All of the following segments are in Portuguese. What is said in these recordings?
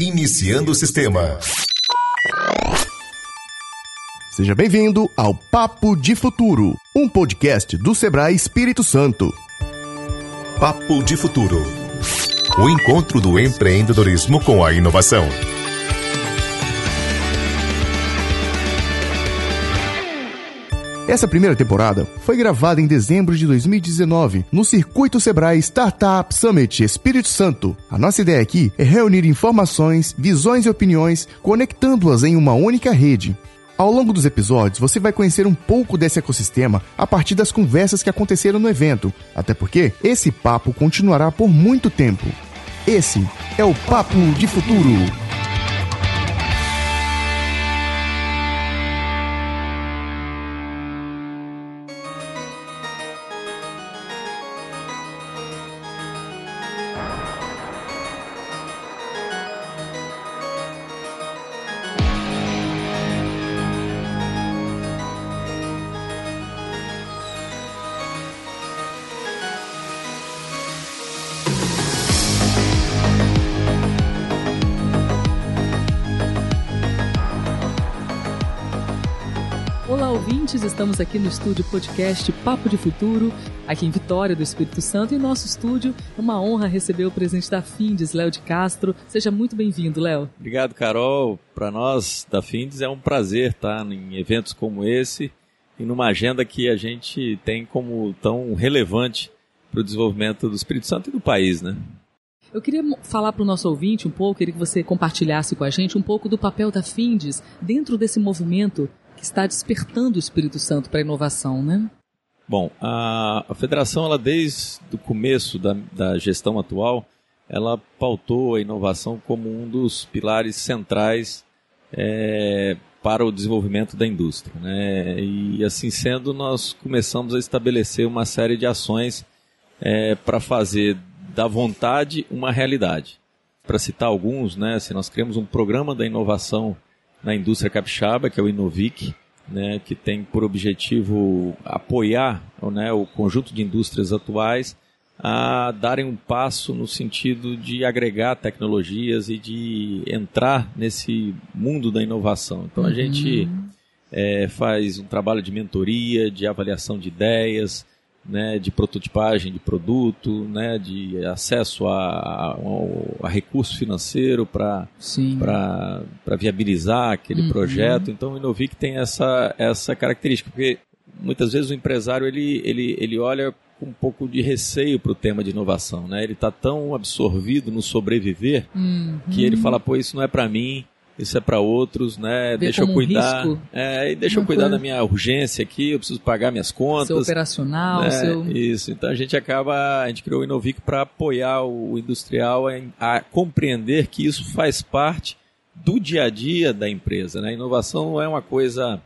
Iniciando o sistema. Seja bem-vindo ao Papo de Futuro, um podcast do Sebrae Espírito Santo. Papo de Futuro. O encontro do empreendedorismo com a inovação. Essa primeira temporada foi gravada em dezembro de 2019 no Circuito Sebrae Startup Summit Espírito Santo. A nossa ideia aqui é reunir informações, visões e opiniões, conectando-as em uma única rede. Ao longo dos episódios, você vai conhecer um pouco desse ecossistema a partir das conversas que aconteceram no evento, até porque esse papo continuará por muito tempo. Esse é o Papo de Futuro. Ouvintes! Estamos aqui no estúdio podcast Papo de Futuro, aqui em Vitória do Espírito Santo. E em nosso estúdio, é uma honra receber o presidente da Findes, Léo de Castro. Seja muito bem-vindo, Léo. Obrigado, Carol. Para nós da Findes é um prazer estar em eventos como esse e numa agenda que a gente tem como tão relevante para o desenvolvimento do Espírito Santo e do país, né? Eu queria falar para o nosso ouvinte um pouco, queria que você compartilhasse com a gente um pouco do papel da Findes dentro desse movimento que está despertando o Espírito Santo para a inovação, né? Bom, a, a federação, ela desde o começo da, da gestão atual, ela pautou a inovação como um dos pilares centrais é, para o desenvolvimento da indústria. Né? E assim sendo, nós começamos a estabelecer uma série de ações é, para fazer da vontade uma realidade. Para citar alguns, né, assim, nós criamos um programa da inovação na indústria capixaba, que é o Inovic, né, que tem por objetivo apoiar né, o conjunto de indústrias atuais a darem um passo no sentido de agregar tecnologias e de entrar nesse mundo da inovação. Então a Uhum. gente é, faz um trabalho de mentoria, de avaliação de ideias, né, de prototipagem de produto, né, de acesso a, a, a recurso financeiro para viabilizar aquele Uhum. projeto. Então o Inovic tem essa, essa característica, porque muitas vezes o empresário ele, ele, ele olha com um pouco de receio para o tema de inovação. Né? Ele está tão absorvido no sobreviver Uhum. que ele fala, pô, isso não é para mim, isso é para outros, né? Deixa eu um cuidar. risco. é, e deixa eu Uma cuidar coisa- da minha urgência aqui, eu preciso pagar minhas contas. Seu operacional, né? seu... Isso, então a gente acaba, a gente criou o Inovic para apoiar o industrial em- a compreender que isso faz parte do dia a dia da empresa. Né? A inovação não é uma coisa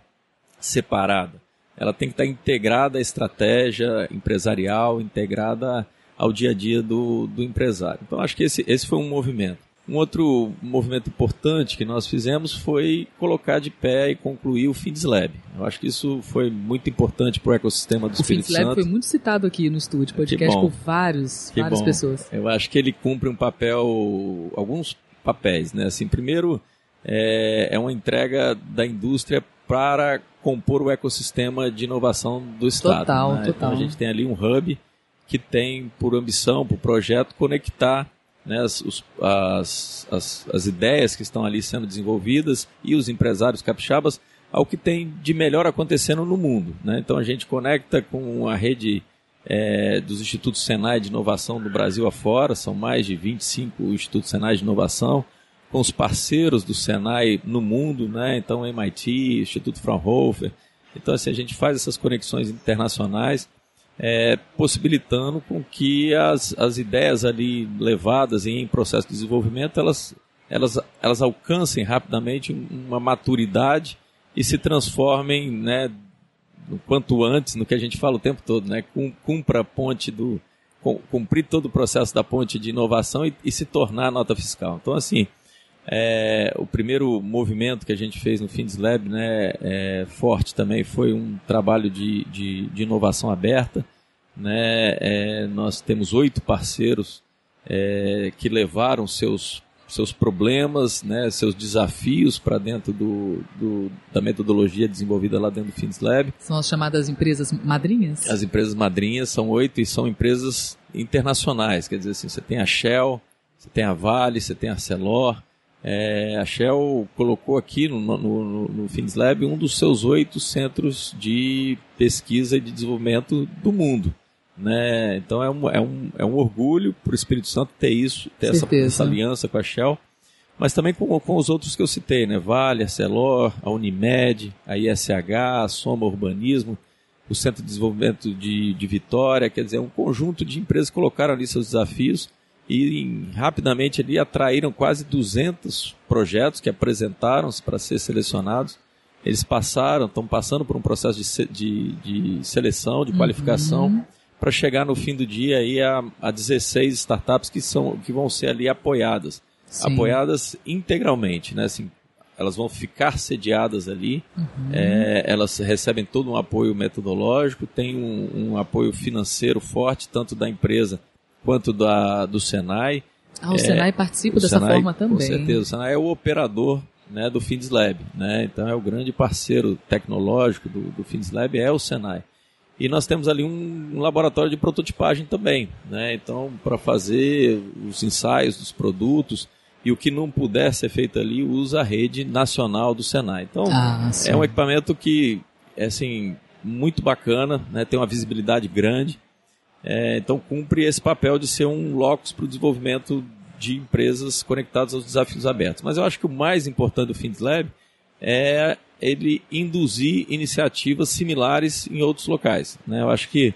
separada, ela tem que estar integrada à estratégia empresarial, integrada ao dia a dia do, do empresário. Então acho que esse, esse foi um movimento. Um outro movimento importante que nós fizemos foi colocar de pé e concluir o Finds Lab. Eu acho que isso foi muito importante para o ecossistema do O Espírito Fins Lab Santo. foi muito citado aqui no estúdio, podcast por vários, Que várias bom. pessoas. Eu acho que ele cumpre um papel, alguns papéis, né? Assim, primeiro é, é uma entrega da indústria para compor o ecossistema de inovação do Estado. Total, né? Então total. a gente tem ali um hub que tem por ambição, por projeto, conectar né, as, as, as, as ideias que estão ali sendo desenvolvidas e os empresários capixabas ao que tem de melhor acontecendo no mundo. Né? Então a gente conecta com a rede é, dos Institutos Senai de Inovação do Brasil afora, são mais de 25 Institutos Senai de Inovação, com os parceiros do Senai no mundo, né? então MIT, Instituto Fraunhofer. Então assim, a gente faz essas conexões internacionais é, possibilitando com que as, as ideias ali levadas em processo de desenvolvimento elas, elas, elas alcancem rapidamente uma maturidade e se transformem né, quanto antes no que a gente fala o tempo todo, né, cum- cumpra a ponte do cum- cumprir todo o processo da ponte de inovação e, e se tornar nota fiscal. Então assim, é, o primeiro movimento que a gente fez no Fins Lab, né, é, forte também, foi um trabalho de, de, de inovação aberta. Né, é, nós temos oito parceiros é, que levaram seus, seus problemas, né, seus desafios para dentro do, do, da metodologia desenvolvida lá dentro do FindsLab. São as chamadas empresas madrinhas? As empresas madrinhas são oito e são empresas internacionais, quer dizer assim, você tem a Shell, você tem a Vale, você tem a Arcelor, é, a Shell colocou aqui no, no, no, no FindsLab um dos seus oito centros de pesquisa e de desenvolvimento do mundo. Né? Então é um, é um, é um orgulho para o Espírito Santo ter isso, ter essa, essa, aliança com a Shell, mas também com, com os outros que eu citei, né? Vale, a Celor, a Unimed, a ISH, a Soma Urbanismo, o Centro de Desenvolvimento de, de Vitória, quer dizer, um conjunto de empresas que colocaram ali seus desafios e rapidamente ali atraíram quase 200 projetos que apresentaram-se para ser selecionados. Eles passaram, estão passando por um processo de, de, de seleção, de qualificação. Uhum para chegar no fim do dia aí a, a 16 startups que, são, que vão ser ali apoiadas. Sim. Apoiadas integralmente, né? Assim, elas vão ficar sediadas ali, uhum. é, elas recebem todo um apoio metodológico, tem um, um, apoio financeiro forte, tanto da empresa quanto da, do Senai. Ah, o é, Senai participa dessa Senai, forma também. Com certeza, o Senai é o operador né, do FindsLab, né? então é o grande parceiro tecnológico do, do FindsLab, é o Senai. E nós temos ali um, laboratório de prototipagem também, né? Então, para fazer os ensaios dos produtos e o que não puder ser feito ali, usa a rede nacional do Senai. Então, ah, é um equipamento que é assim muito bacana, né? Tem uma visibilidade grande. É, então, cumpre esse papel de ser um locus para o desenvolvimento de empresas conectadas aos desafios abertos. Mas eu acho que o mais importante do FindsLab é ele induzir iniciativas similares em outros locais. Né? Eu acho que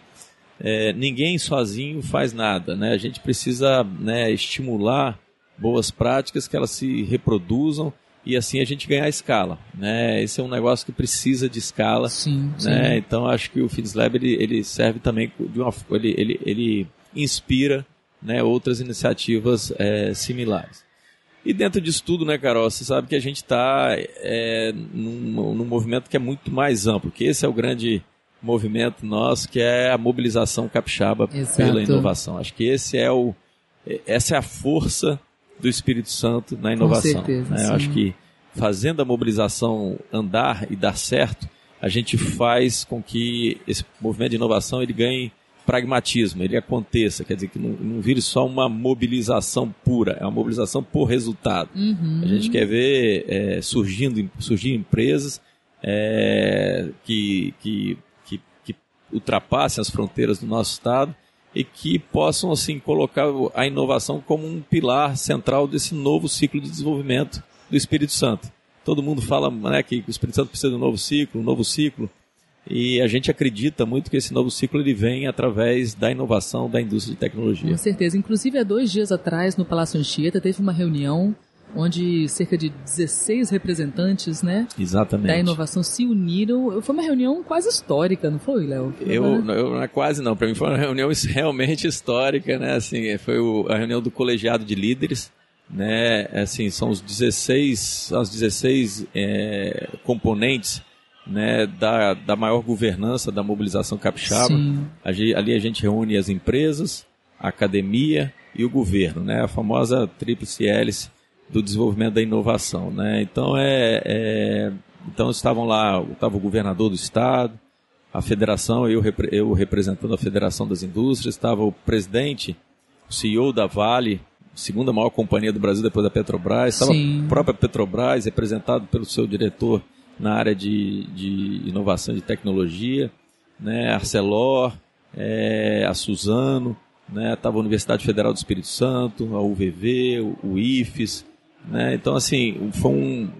é, ninguém sozinho faz nada. Né? A gente precisa né, estimular boas práticas que elas se reproduzam e assim a gente ganhar escala. Né? Esse é um negócio que precisa de escala. Sim, né? Sim. Então acho que o Feeds Lab ele, ele serve também de uma ele, ele, ele inspira né, outras iniciativas é, similares. E dentro disso tudo, né, Carol, você sabe que a gente está é, num, num movimento que é muito mais amplo, que esse é o grande movimento nosso, que é a mobilização capixaba Exato. pela inovação. Acho que esse é o, essa é a força do Espírito Santo na inovação. Com certeza, né? Eu acho que fazendo a mobilização andar e dar certo, a gente faz com que esse movimento de inovação ele ganhe pragmatismo, ele aconteça, quer dizer, que não, não vire só uma mobilização pura, é uma mobilização por resultado. Uhum. A gente quer ver é, surgindo surgir empresas é, que, que, que, que ultrapassem as fronteiras do nosso estado e que possam assim colocar a inovação como um pilar central desse novo ciclo de desenvolvimento do Espírito Santo. Todo mundo fala né, que o Espírito Santo precisa de um novo ciclo, um novo ciclo. E a gente acredita muito que esse novo ciclo ele vem através da inovação da indústria de tecnologia. Com certeza. Inclusive, há dois dias atrás, no Palácio Anchieta, teve uma reunião onde cerca de 16 representantes né, Exatamente. da inovação se uniram. Foi uma reunião quase histórica, não foi, Léo? Eu, eu não é quase não, para mim foi uma reunião realmente histórica, né? Assim, foi o, a reunião do colegiado de líderes, né? Assim, são os 16, as 16 é, componentes né, da, da maior governança da mobilização capixaba. Ali, ali a gente reúne as empresas, a academia e o governo, né, a famosa tríplice hélice do desenvolvimento da inovação. Né? Então, é, é, então estavam lá, estava o governador do estado, a federação, eu, eu representando a Federação das Indústrias, estava o presidente, o CEO da Vale, segunda maior companhia do Brasil depois da Petrobras, estava a própria Petrobras, representado pelo seu diretor na área de, de inovação de tecnologia, né, Arcelor, é, a Suzano, né, estava a Universidade Federal do Espírito Santo, a UVV, o, o IFES, né, então assim, foi um,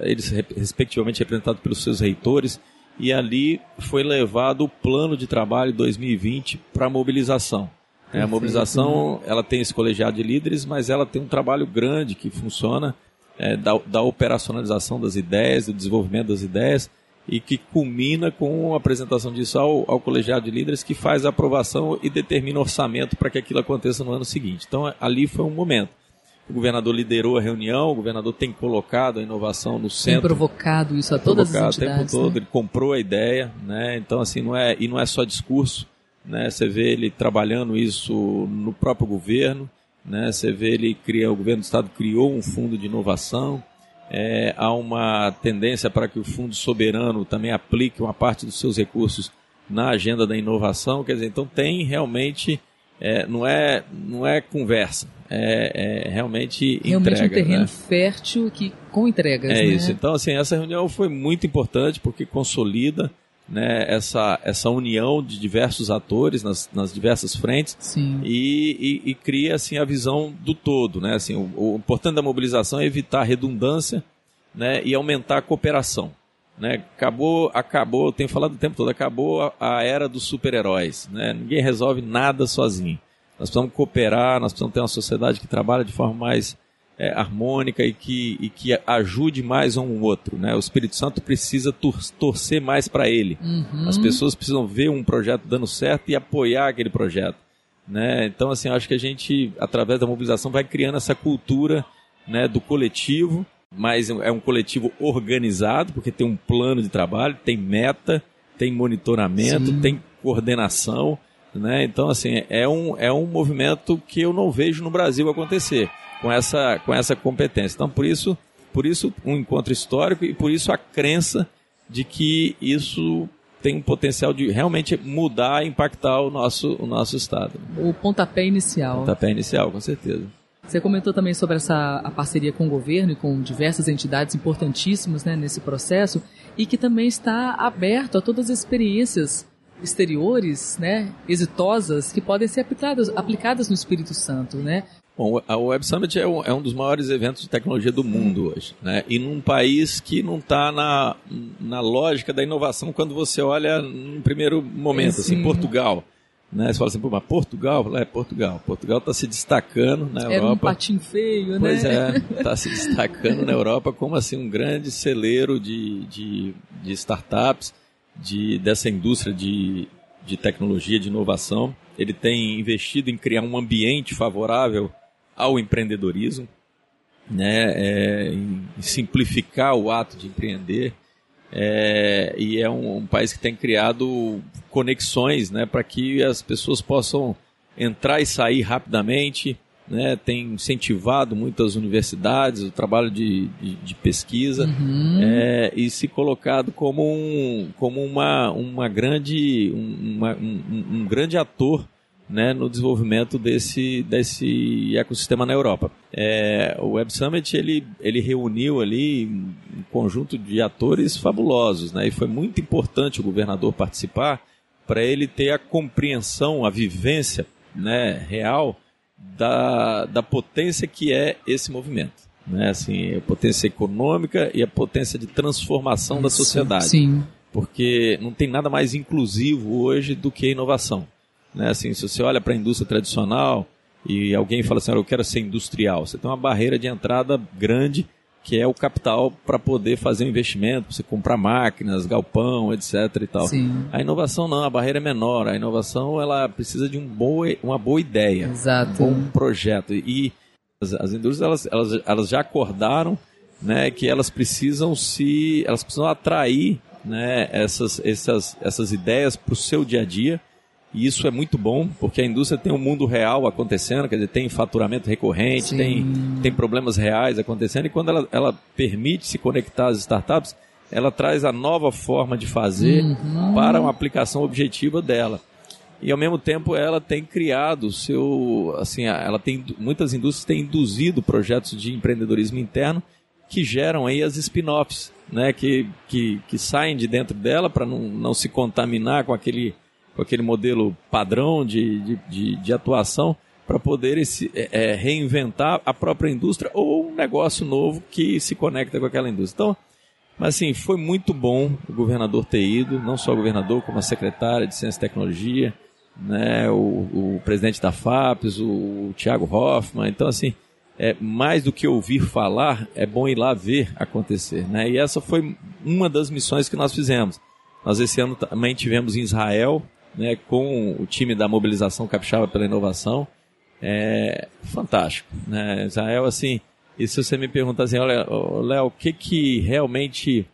eles respectivamente representados pelos seus reitores, e ali foi levado o plano de trabalho 2020 para a mobilização. É, a mobilização ela tem esse colegiado de líderes, mas ela tem um trabalho grande que funciona é, da, da operacionalização das ideias, do desenvolvimento das ideias, e que culmina com a apresentação disso ao, ao colegiado de líderes, que faz a aprovação e determina orçamento para que aquilo aconteça no ano seguinte. Então, ali foi um momento. O governador liderou a reunião, o governador tem colocado a inovação no centro. Tem provocado isso a todas as entidades. O tempo todo, né? ele comprou a ideia, né? Então, assim, não é, e não é só discurso, né? Você vê ele trabalhando isso no próprio governo, né? Você vê ele cria, o governo do estado criou um fundo de inovação. É, há uma tendência para que o fundo soberano também aplique uma parte dos seus recursos na agenda da inovação. Quer dizer, então tem realmente é, não é não é conversa, é, é realmente realmente entrega, um terreno né? fértil que com entregas. É né? isso. Então assim essa reunião foi muito importante porque consolida né, essa, essa união de diversos atores nas, nas diversas frentes e, e, e cria assim a visão do todo, né? Assim, o, o importante da mobilização é evitar redundância, né, e aumentar a cooperação, né? Acabou, acabou, eu tenho falado o tempo todo, acabou a, a era dos super-heróis, né? Ninguém resolve nada sozinho. Nós precisamos cooperar, nós precisamos ter uma sociedade que trabalha de forma mais é, harmônica e que, e que ajude mais um outro. Né? O Espírito Santo precisa tor torcer mais para ele. Uhum. As pessoas precisam ver um projeto dando certo e apoiar aquele projeto. Né? Então, assim, acho que a gente, através da mobilização, vai criando essa cultura né, do coletivo, mas é um coletivo organizado, porque tem um plano de trabalho, tem meta, tem monitoramento, Sim. tem coordenação. Né? Então, assim, é um, é um movimento que eu não vejo no Brasil acontecer com essa, com essa competência. Então, por isso, por isso um encontro histórico e por isso a crença de que isso tem um potencial de realmente mudar e impactar o nosso, o nosso Estado. O pontapé inicial. Pontapé inicial, com certeza. Você comentou também sobre essa a parceria com o governo e com diversas entidades importantíssimas né, nesse processo e que também está aberto a todas as experiências exteriores, né, exitosas que podem ser aplicadas, aplicadas no Espírito Santo, né? Bom, a Web Summit é um, é um, dos maiores eventos de tecnologia do mundo hoje, né? E num país que não está na, na lógica da inovação quando você olha no primeiro momento, Sim. assim, Portugal. Né? Você fala assim, pô, mas Portugal? É, Portugal. Portugal está se destacando na Era Europa. um patinho feio, Pois né? é, está se destacando na Europa como assim um grande celeiro de, de, de startups, de, dessa indústria de, de tecnologia, de inovação. Ele tem investido em criar um ambiente favorável ao empreendedorismo, né, é, em simplificar o ato de empreender. É, e é um, um, país que tem criado conexões né, para que as pessoas possam entrar e sair rapidamente, né, tem incentivado muitas universidades, o trabalho de, de, de pesquisa Uhum. é, e se colocado como um, como uma, uma grande, uma, um, um grande ator né, no desenvolvimento desse, desse ecossistema na Europa. É, o Web Summit ele, ele reuniu ali um conjunto de atores fabulosos, né, e foi muito importante o governador participar para ele ter a compreensão, a vivência né, real da, da potência que é esse movimento. Né, assim, a potência econômica e a potência de transformação da sociedade. Sim. Porque não tem nada mais inclusivo hoje do que a inovação. Né? Assim, se você olha para a indústria tradicional e alguém fala assim, eu quero ser industrial, você tem uma barreira de entrada grande que é o capital para poder fazer um investimento, você comprar máquinas, galpão, etc. e tal. Sim. A inovação não, a barreira é menor. A inovação ela precisa de um boa, uma boa ideia, Exato. um bom projeto. E as, as indústrias elas, elas, elas já acordaram né, que elas precisam se, elas precisam atrair né, essas, essas, essas ideias para o seu dia a dia. E isso é muito bom, porque a indústria tem um mundo real acontecendo, quer dizer, tem faturamento recorrente, Sim. tem, tem problemas reais acontecendo, e quando ela, ela permite se conectar às startups, ela traz a nova forma de fazer Uhum. para uma aplicação objetiva dela. E ao mesmo tempo ela tem criado o seu, assim, ela tem muitas indústrias têm induzido projetos de empreendedorismo interno que geram aí as spin-offs, né, que, que, que saem de dentro dela para não, não se contaminar com aquele, com aquele modelo padrão de, de, de, de atuação para poder esse, é, é, reinventar a própria indústria ou um negócio novo que se conecta com aquela indústria. Então, mas assim, foi muito bom o governador ter ido, não só o governador, como a secretária de Ciência e Tecnologia, né, o, o presidente da FAPES, o, o Tiago Hoffman. Então, assim, é, mais do que ouvir falar, é bom ir lá ver acontecer. Né? E essa foi uma das missões que nós fizemos. Nós esse ano também tivemos em Israel, né, com o time da Mobilização Capixaba pela Inovação. É fantástico. Né? Israel, assim, e se você me perguntar assim, olha, Léo, o que que realmente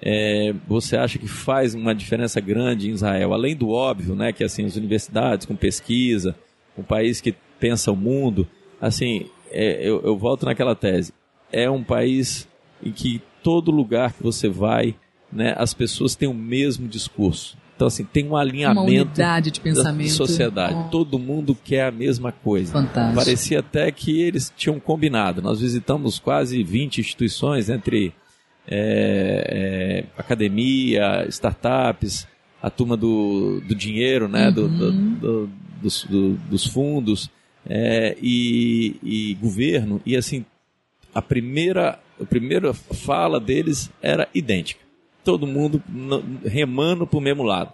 é, você acha que faz uma diferença grande em Israel? Além do óbvio, né, que assim, as universidades com pesquisa, um país que pensa o mundo, assim, é, eu, eu volto naquela tese. É um país em que todo lugar que você vai, né, as pessoas têm o mesmo discurso. Então, assim, tem um alinhamento Uma unidade de pensamento. da sociedade. Oh. Todo mundo quer a mesma coisa. Fantástico. Parecia até que eles tinham combinado. Nós visitamos quase 20 instituições entre é, é, academia, startups, a turma do, do dinheiro, né, do, do, do, dos, do, dos fundos é, e, e governo. E assim, a primeira, a primeira fala deles era idêntica. Todo mundo remando para o mesmo lado.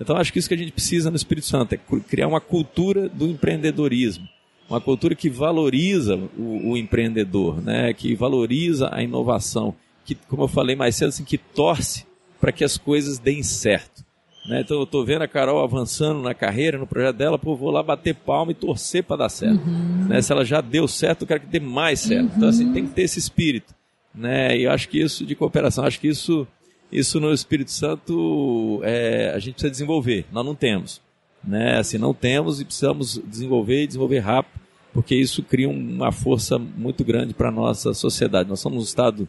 Então acho que isso que a gente precisa no Espírito Santo é criar uma cultura do empreendedorismo, uma cultura que valoriza o, o empreendedor, né? que valoriza a inovação, que, como eu falei mais cedo, assim, que torce para que as coisas deem certo. Né? Então eu estou vendo a Carol avançando na carreira, no projeto dela, pô, vou lá bater palma e torcer para dar certo. Né? Se ela já deu certo, eu quero que dê mais certo. Então assim, tem que ter esse espírito. Né? E eu acho que isso de cooperação, acho que isso, isso no Espírito Santo é, a gente precisa desenvolver. Nós não temos. Né? Assim, não temos e precisamos desenvolver e desenvolver rápido, porque isso cria uma força muito grande para a nossa sociedade. Nós somos um Estado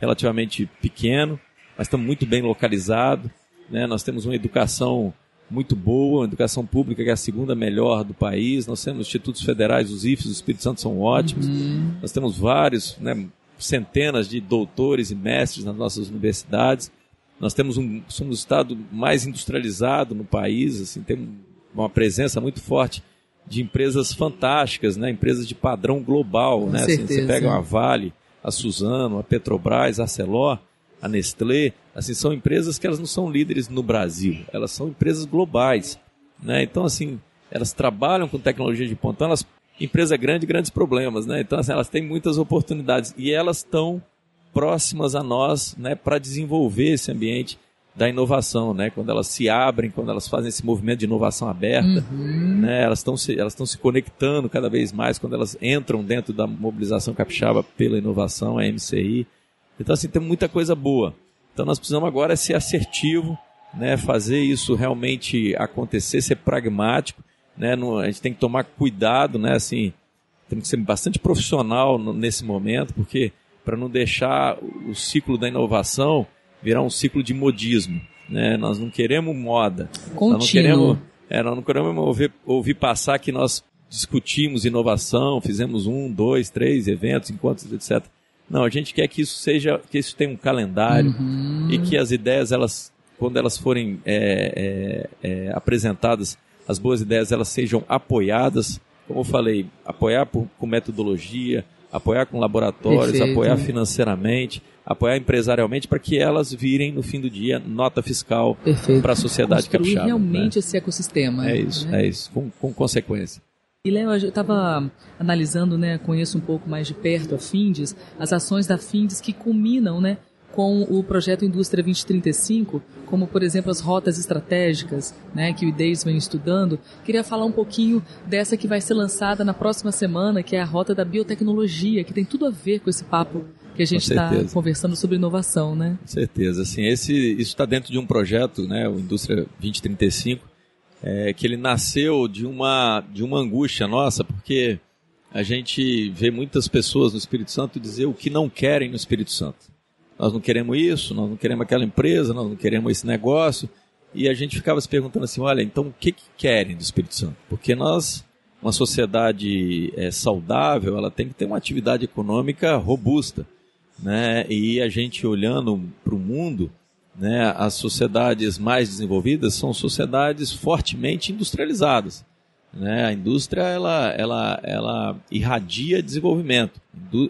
relativamente pequeno, mas estamos muito bem localizado. Né? Nós temos uma educação muito boa, uma educação pública que é a segunda melhor do país. Nós temos institutos federais, os IFES do Espírito Santo são ótimos. Nós temos vários, né, centenas de doutores e mestres nas nossas universidades. Nós temos um, somos o estado mais industrializado no país, assim, tem uma presença muito forte de empresas fantásticas, né, empresas de padrão global, né, assim, você pega a Vale, a Suzano, a Petrobras, a Arcelor, a Nestlé, assim, são empresas que elas não são líderes no Brasil, elas são empresas globais, né? Então, assim, elas trabalham com tecnologia de ponta, então elas empresa grande, grandes problemas, né? Então, assim, elas têm muitas oportunidades e elas estão próximas a nós, né, para desenvolver esse ambiente da inovação, né? Quando elas se abrem, quando elas fazem esse movimento de inovação aberta, né? Elas estão se, elas estão se conectando cada vez mais quando elas entram dentro da mobilização capixaba pela inovação, a MCI. Então, assim, tem muita coisa boa. Então, nós precisamos agora ser assertivo, né? Fazer isso realmente acontecer, ser pragmático, né? Não- a gente tem que tomar cuidado, né? Assim, temos que ser bastante profissional nesse momento, porque para não deixar o ciclo da inovação virar um ciclo de modismo, né? Nós não queremos moda. Nós não Contínuo. queremos, é, nós não queremos ouvir, ouvir passar que nós discutimos inovação, fizemos um, dois, três eventos, encontros, etc. Não, a gente quer que isso seja, que isso tenha um calendário e que as ideias, elas, quando elas forem é, é, é, apresentadas, as boas ideias, elas sejam apoiadas, como eu falei, apoiar por- com metodologia, apoiar com laboratórios, Perfeito. apoiar financeiramente, apoiar empresarialmente, para que elas virem no fim do dia nota fiscal para a sociedade Construir capixaba. realmente né? esse ecossistema. É isso, né? é isso, com, com consequência. E Léo, eu estava analisando, né, conheço um pouco mais de perto a Findes, as ações da Findes que culminam, né, com o projeto Indústria 2035, como por exemplo as rotas estratégicas, né, que o IDEIS vem estudando. Queria falar um pouquinho dessa que vai ser lançada na próxima semana, que é a rota da biotecnologia, que tem tudo a ver com esse papo que a gente está conversando sobre inovação, né? Com certeza, assim, esse, isso está dentro de um projeto, né, o Indústria 2035, é, que ele nasceu de uma, de uma angústia nossa, porque a gente vê muitas pessoas no Espírito Santo dizer o que não querem no Espírito Santo. Nós não queremos isso, nós não queremos aquela empresa, nós não queremos esse negócio, e a gente ficava se perguntando assim, olha, então o que, que querem do Espírito Santo? Porque nós, uma sociedade é, saudável, ela tem que ter uma atividade econômica robusta né? E a gente olhando para o mundo, né? As sociedades mais desenvolvidas são sociedades fortemente industrializadas, né? A indústria ela ela ela irradia desenvolvimento.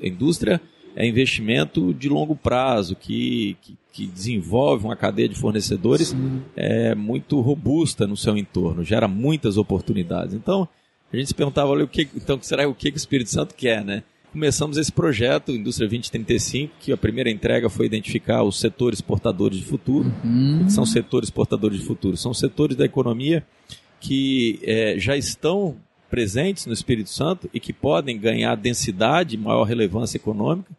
A indústria é investimento de longo prazo que, que, que desenvolve uma cadeia de fornecedores é, muito robusta no seu entorno, gera muitas oportunidades. Então, a gente se perguntava, olha, o que, então, será o que o Espírito Santo quer, né? Começamos esse projeto, Indústria 2035, que a primeira entrega foi identificar os setores portadores de futuro. O que são setores portadores de futuro? São setores da economia que eh, já estão presentes no Espírito Santo e que podem ganhar densidade, maior relevância econômica,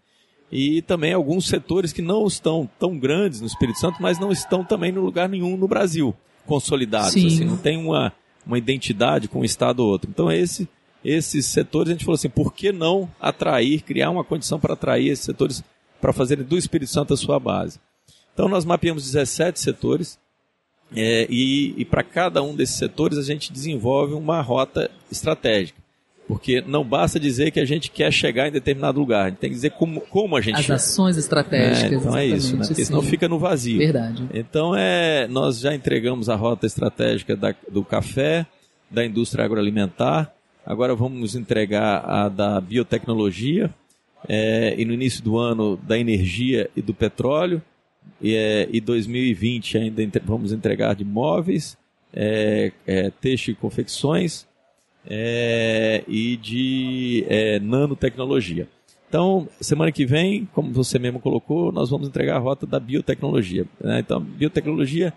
e também alguns setores que não estão tão grandes no Espírito Santo, mas não estão também no lugar nenhum no Brasil, consolidados. Sim. Assim, não tem uma, uma identidade com um estado ou outro. Então esse esses setores, a gente falou assim, por que não atrair, criar uma condição para atrair esses setores para fazerem do Espírito Santo a sua base? Então nós mapeamos 17 setores é, e, e para cada um desses setores a gente desenvolve uma rota estratégica. Porque não basta dizer que a gente quer chegar em determinado lugar, a gente tem que dizer como, como a gente As chega. ações estratégicas. É, então é isso, né? Porque senão sim. fica no vazio. Verdade. Então é, nós já entregamos a rota estratégica da- do café, da indústria agroalimentar. Agora vamos entregar a da biotecnologia é, e no início do ano da energia e do petróleo. E, é, e 2020 ainda entre- vamos entregar de móveis, é, é, têxtil e confecções é, e de é, nanotecnologia. Então, semana que vem, como você mesmo colocou, nós vamos entregar a rota da biotecnologia. né? Então, biotecnologia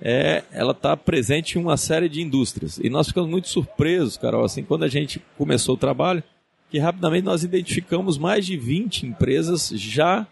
é, ela está presente em uma série de indústrias. E nós ficamos muito surpresos, Carol, assim, quando a gente começou o trabalho, que rapidamente nós identificamos mais de 20 empresas já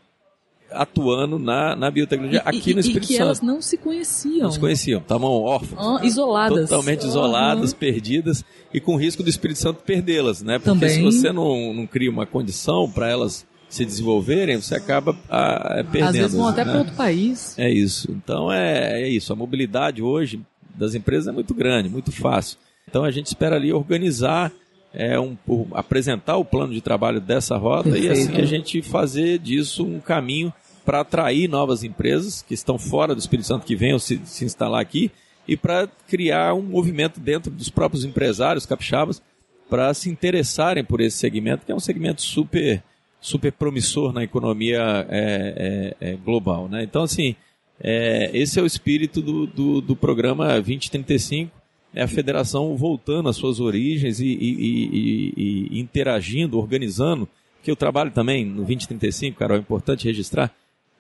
atuando na, na biotecnologia E- aqui e- no e Espírito que Santo. elas não se conheciam. Não se conheciam, estavam órfãos. Ah, isoladas. Totalmente isoladas, perdidas e com risco do Espírito Santo perdê-las, né? Porque Também. se você não, não cria uma condição para elas se desenvolverem, você acaba ah, perdendo. Às vezes vão até né? para outro país. É isso. Então é, é isso. A mobilidade hoje das empresas é muito grande, muito fácil. Então a gente espera ali organizar, é, um, o- apresentar o plano de trabalho dessa rota e Perfeito. assim a gente fazer disso um caminho para atrair novas empresas que estão fora do Espírito Santo que venham se, se instalar aqui e para criar um movimento dentro dos próprios empresários capixabas para se interessarem por esse segmento, que é um segmento super super promissor na economia é, é, é, global. Né? Então, assim, é, esse é o espírito do, do, do programa 2035, é a federação voltando às suas origens e, e- e- e- interagindo, organizando, que o trabalho também no 2035, Carol, é importante registrar,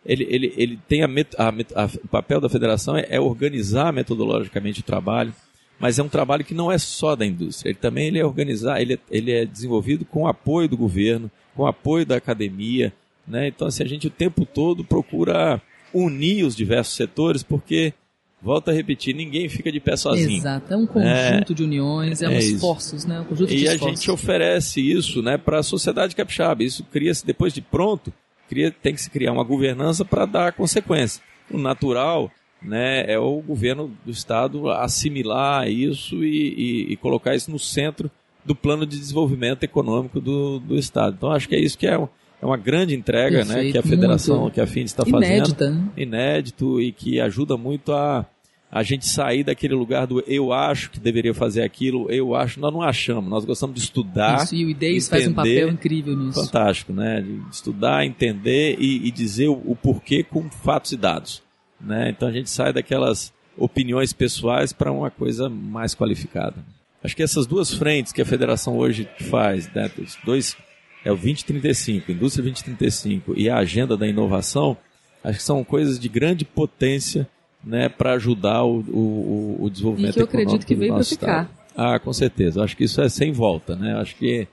ele, ele, ele tem a, met- a a- o papel da federação é, é organizar metodologicamente o trabalho, mas é um trabalho que não é só da indústria, ele também ele é organizar, ele é, ele é desenvolvido com o apoio do governo, com o apoio da academia, né? Então assim, a gente o tempo todo procura unir os diversos setores, porque volta a repetir, ninguém fica de pé sozinho. Exato. É um conjunto de uniões, é, é um esforços, né? Um conjunto de E a esforços. gente oferece isso né, para a sociedade capixaba. Isso cria-se, depois de pronto, cria, tem que se criar uma governança para dar consequência. O natural né, é o governo do Estado assimilar isso e, e- e colocar isso no centro do plano de desenvolvimento econômico do, do Estado. Então, acho que é isso que é, um- é uma grande entrega né, Perfeito, que a federação, muito. que a FINDE está fazendo Inédita, né? inédito e que ajuda muito a, a gente sair daquele lugar do eu acho que deveria fazer aquilo, eu acho, nós não achamos, nós gostamos de estudar. Isso, e o IDEIS faz um papel incrível nisso. Fantástico, né? De estudar, entender e, e dizer o, o porquê com fatos e dados. Né? Então a gente sai daquelas opiniões pessoais para uma coisa mais qualificada. Acho que essas duas frentes que a federação hoje faz, né? os dois é o 2035, Indústria 2035 e a Agenda da Inovação, acho que são coisas de grande potência né, para ajudar o, o, o desenvolvimento E que eu acredito econômico que do veio para ficar. estado. Ah, com certeza. Acho que isso é sem volta, né? Acho que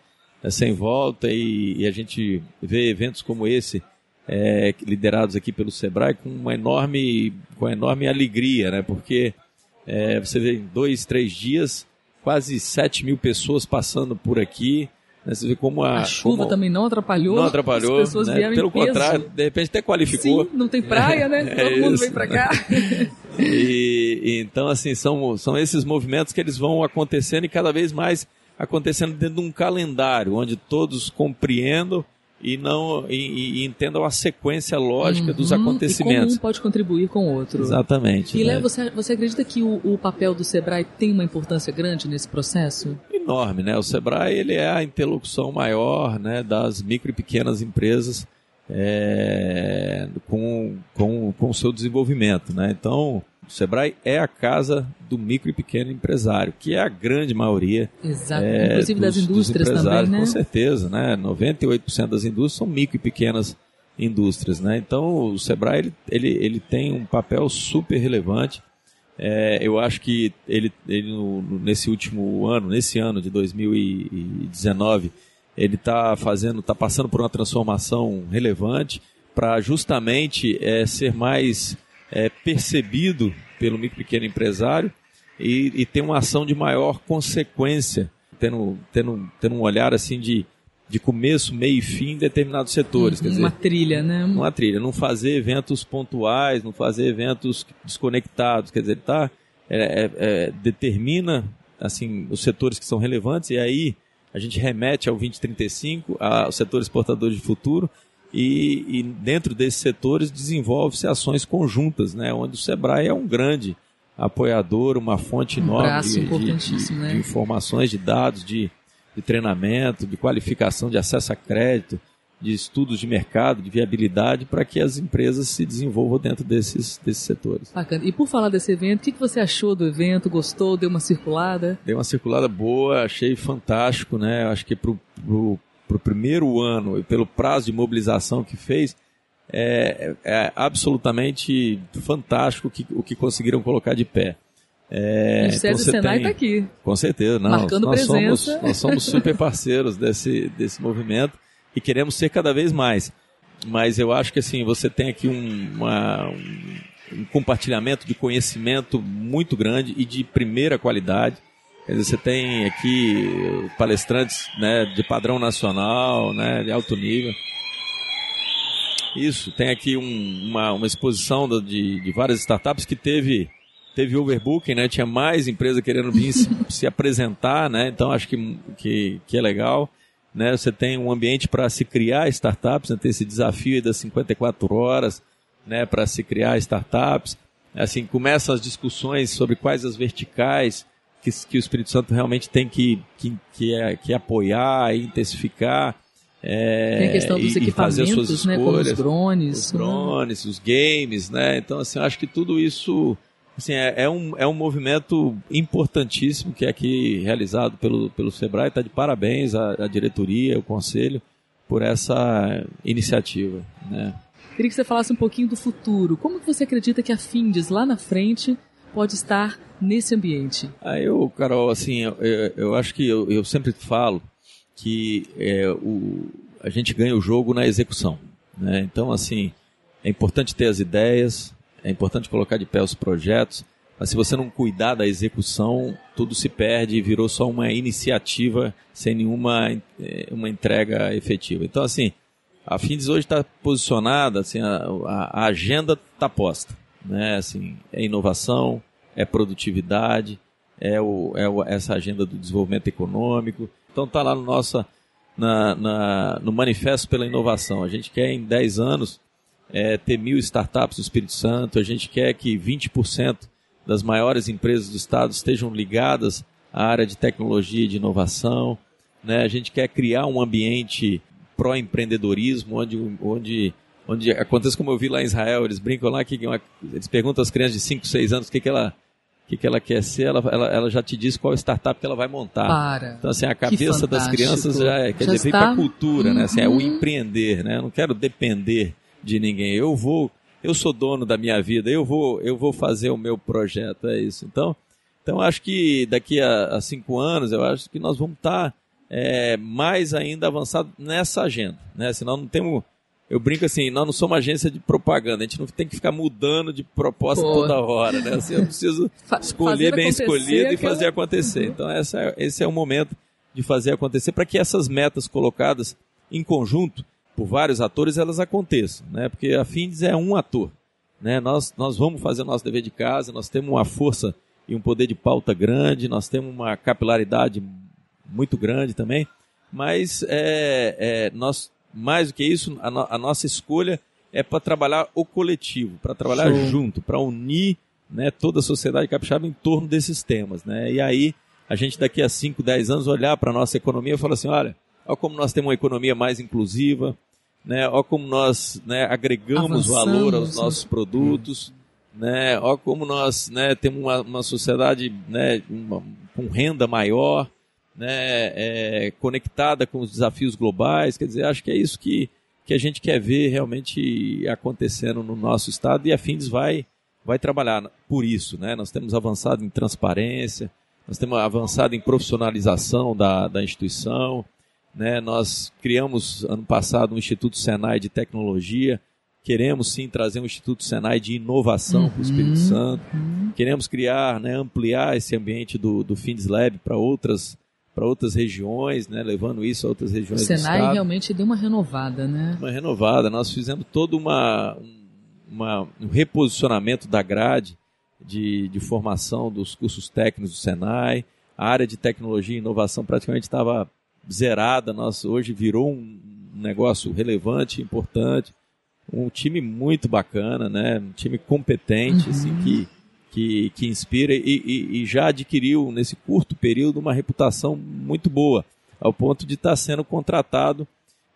é sem volta e, e a gente vê eventos como esse é, liderados aqui pelo Sebrae com uma enorme, com uma enorme alegria, né? Porque é, você vê em dois, três dias quase 7 mil pessoas passando por aqui. Né? Você vê como a, A chuva como também não atrapalhou. não atrapalhou, As pessoas né? vieram pelo contrário, de repente até qualificou. Sim, não tem praia, né? É Todo mundo isso. vem pra cá. E, e então, assim, são, são esses movimentos que eles vão acontecendo e cada vez mais acontecendo dentro de um calendário, onde todos compreendam e não e, e entendam a sequência lógica dos Uhum, E acontecimentos. como um pode contribuir com o outro. Exatamente. E né? Léo, você, você acredita que o, o papel do Sebrae tem uma importância grande nesse processo? enorme, né? O Sebrae ele é a interlocução maior, né, das micro e pequenas empresas é, com, com, com o seu desenvolvimento, né? Então, o Sebrae é a casa do micro e pequeno empresário, que é a grande maioria Exato. é, Inclusive das dos- dos indústrias também, né? Com certeza, né? 98% das indústrias são micro e pequenas indústrias, né? Então, o Sebrae ele, ele, ele tem um papel super relevante. É, eu acho que ele, ele nesse último ano, nesse ano de 2019, ele está fazendo, está passando por uma transformação relevante para justamente é, ser mais é, percebido pelo micro pequeno empresário e, e ter uma ação de maior consequência tendo, tendo, tendo um olhar assim de, de começo, meio e fim em determinados setores. Uhum, uma trilha, né? Uma trilha. Não fazer eventos pontuais, não fazer eventos desconectados. Quer dizer, tá, é, é, é, determina assim, os setores que são relevantes e aí a gente remete ao 2035, ao setor exportador de futuro, e, e dentro desses setores desenvolve-se ações conjuntas, né, onde o Sebrae é um grande apoiador, uma fonte um enorme de, de, né? de, informações, de dados, de, de treinamento, de qualificação, de acesso a crédito, de estudos de mercado, de viabilidade, para que as empresas se desenvolvam dentro desses, desses setores. Bacana. E por falar desse evento, o que, você achou do evento? Gostou? Deu uma circulada? Deu uma circulada boa, achei fantástico, né? Acho que para o primeiro ano e pelo prazo de mobilização que fez, é, é absolutamente fantástico que, o que conseguiram colocar de pé. É, o então Senai está aqui. Com certeza, não. Marcando nós presença. Somos, nós somos super parceiros desse, desse movimento e queremos ser cada vez mais. Mas eu acho que assim, você tem aqui um, uma, um compartilhamento de conhecimento muito grande e de primeira qualidade. Você tem aqui palestrantes né, de padrão nacional, né, de alto nível. Isso, tem aqui um, uma, uma exposição de, de várias startups que teve teve overbooking, né? Tinha mais empresa querendo vir se, se, apresentar, né? Então acho que, que, que é legal. Né? Você tem um ambiente para se criar startups, né? tem esse desafio das 54 horas né? para se criar startups. Assim, começam as discussões sobre quais as verticais que, que o Espírito Santo realmente tem que, que, que, é, que apoiar e intensificar. É, tem a questão dos e, equipamentos, né, como os drones. Os drones, né? os games, né? Então, assim, eu acho que tudo isso assim, é, é, um, é um movimento importantíssimo que é aqui realizado pelo, pelo Sebrae. Está de parabéns à, à diretoria, ao conselho, por essa iniciativa. Né? Queria que você falasse um pouquinho do futuro. Como que você acredita que a Findes, lá na frente, pode estar nesse ambiente? Ah, eu, Carol, assim, eu, eu acho que eu, eu sempre falo que é, o, a gente ganha o jogo na execução. Né? Então, assim, é importante ter as ideias, é importante colocar de pé os projetos, mas se você não cuidar da execução, tudo se perde e virou só uma iniciativa sem nenhuma é, uma entrega efetiva. Então, assim, a Findes hoje está posicionada, assim, a, a agenda está posta. Né? Assim, é inovação, é produtividade, é, o, é o, essa agenda do desenvolvimento econômico, então está lá no, nossa, na, na, no Manifesto pela Inovação. A gente quer em 10 anos é, ter mil startups no Espírito Santo, a gente quer que 20% das maiores empresas do Estado estejam ligadas à área de tecnologia e de inovação. Né? A gente quer criar um ambiente pró-empreendedorismo, onde, onde, onde acontece como eu vi lá em Israel, eles brincam lá que uma, eles perguntam às crianças de 5, 6 anos o que, que ela que, que ela quer ser, ela, ela, ela já te diz qual startup que ela vai montar. Para. Então, assim, a cabeça das crianças já é, quer já dizer, está... para a cultura, uhum. né? Assim, é o uhum. empreender, né? Eu não quero depender de ninguém. Eu vou, eu sou dono da minha vida, eu vou, eu vou fazer o meu projeto, é isso. Então, então acho que daqui a, a cinco anos, eu acho que nós vamos estar tá, é, mais ainda avançado nessa agenda, né? Senão não temos eu brinco assim, nós não somos uma agência de propaganda, a gente não tem que ficar mudando de proposta Pô. toda hora, né? Assim, eu preciso escolher bem escolhido e fazer acontecer. Uhum. Então essa é, esse é o momento de fazer acontecer para que essas metas colocadas em conjunto por vários atores elas aconteçam, né? Porque a Findes é um ator, né? Nós nós vamos fazer o nosso dever de casa, nós temos uma força e um poder de pauta grande, nós temos uma capilaridade muito grande também, mas é, é, nós mais do que isso, a, no, a nossa escolha é para trabalhar o coletivo, para trabalhar Show. junto, para unir né, toda a sociedade capixaba em torno desses temas. Né? E aí, a gente daqui a 5, 10 anos olhar para a nossa economia e falar assim, olha, olha como nós temos uma economia mais inclusiva, né? olha como nós né, agregamos Avançamos. valor aos nossos produtos, né? olha como nós né, temos uma, uma sociedade né, uma, com renda maior, né, é, conectada com os desafios globais. Quer dizer, acho que é isso que, que a gente quer ver realmente acontecendo no nosso estado e a Findes vai, vai trabalhar por isso. Né? Nós temos avançado em transparência, nós temos avançado em profissionalização da, da instituição. Né? Nós criamos ano passado um Instituto Senai de Tecnologia. Queremos sim trazer um Instituto Senai de inovação uhum, para o Espírito Santo. Uhum. Queremos criar, né, ampliar esse ambiente do, do Findes Lab para outras para outras regiões, né, levando isso a outras regiões o Senai realmente deu uma renovada, né? Uma renovada. Nós fizemos todo uma, uma, um reposicionamento da grade de, de formação dos cursos técnicos do Senai. A área de tecnologia e inovação praticamente estava zerada. Nós hoje virou um negócio relevante, importante. Um time muito bacana, né? Um time competente, uhum. assim, que, que, que inspira e, e, e, já adquiriu, nesse curto período, uma reputação muito boa, ao ponto de estar sendo contratado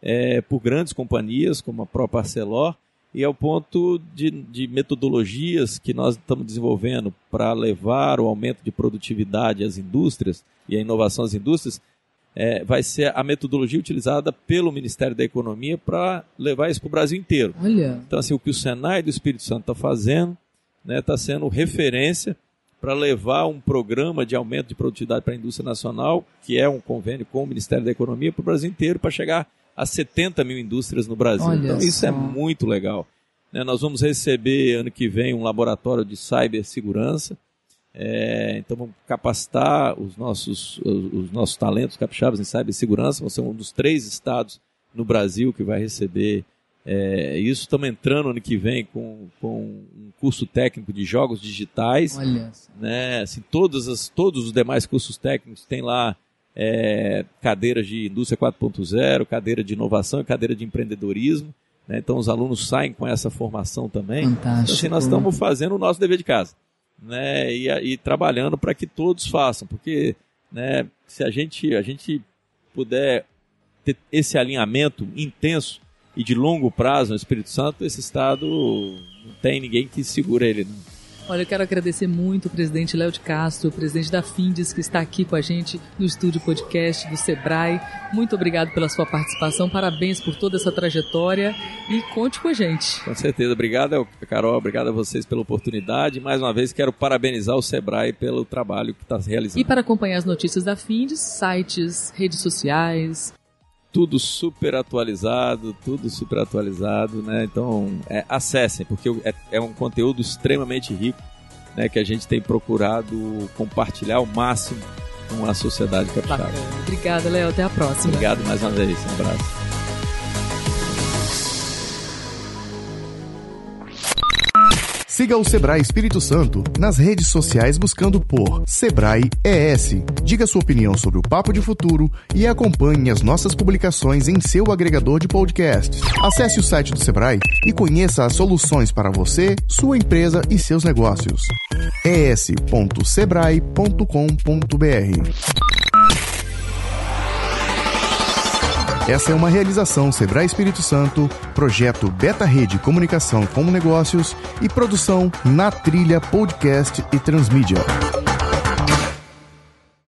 é, por grandes companhias, como a própria Arcelor, e ao ponto de, de metodologias que nós estamos desenvolvendo para levar o aumento de produtividade às indústrias e a inovação às indústrias, é, vai ser a metodologia utilizada pelo Ministério da Economia para levar isso para o Brasil inteiro. Olha. Então, assim, o que o Senai do Espírito Santo está fazendo está né, tá sendo referência para levar um programa de aumento de produtividade para a indústria nacional, que é um convênio com o Ministério da Economia, para o Brasil inteiro, para chegar a 70 mil indústrias no Brasil. Olha então, isso só. é muito legal. Né, nós vamos receber ano que vem um laboratório de cibersegurança. É, então vamos capacitar os nossos, os, os nossos talentos capixabas em cibersegurança. Vamos ser um dos três estados no Brasil que vai receber é, isso. Estamos entrando ano que vem com, com um curso técnico de jogos digitais. Olha. Né, assim, todas as, todos os demais cursos técnicos têm lá é, cadeiras de indústria 4.0, cadeira de inovação e cadeira de empreendedorismo. Né? Então os alunos saem com essa formação também. Fantástico. Então, assim, nós estamos fazendo o nosso dever de casa né, e, e trabalhando para que todos façam, porque né, se a gente, a gente puder ter esse alinhamento intenso e de longo prazo no Espírito Santo, esse Estado não tem ninguém que segura ele. Não. Olha, eu quero agradecer muito o presidente Léo de Castro, o presidente da Findes, que está aqui com a gente no estúdio podcast do Sebrae. Muito obrigado pela sua participação, parabéns por toda essa trajetória e conte com a gente. Com certeza, obrigado, Carol, obrigado a vocês pela oportunidade. Mais uma vez, quero parabenizar o Sebrae pelo trabalho que está realizando. E para acompanhar as notícias da Findes, sites, redes sociais, tudo super atualizado, tudo super atualizado, né? Então, é, acessem, porque é, é, um conteúdo extremamente rico, né? Que a gente tem procurado compartilhar ao máximo com a sociedade capixaba. Obrigada, Léo. Até a próxima. Obrigado mais uma vez. Um abraço. Siga o Sebrae Espírito Santo nas redes sociais buscando por Sebrae ES. Diga sua opinião sobre o Papo de Futuro e acompanhe as nossas publicações em seu agregador de podcasts. Acesse o site do Sebrae e conheça as soluções para você, sua empresa e seus negócios. es.sebrae.com.br Essa é uma realização Sebrae Espírito Santo, projeto Beta Rede Comunicação com Negócios e produção na Trilha Podcast e Transmídia.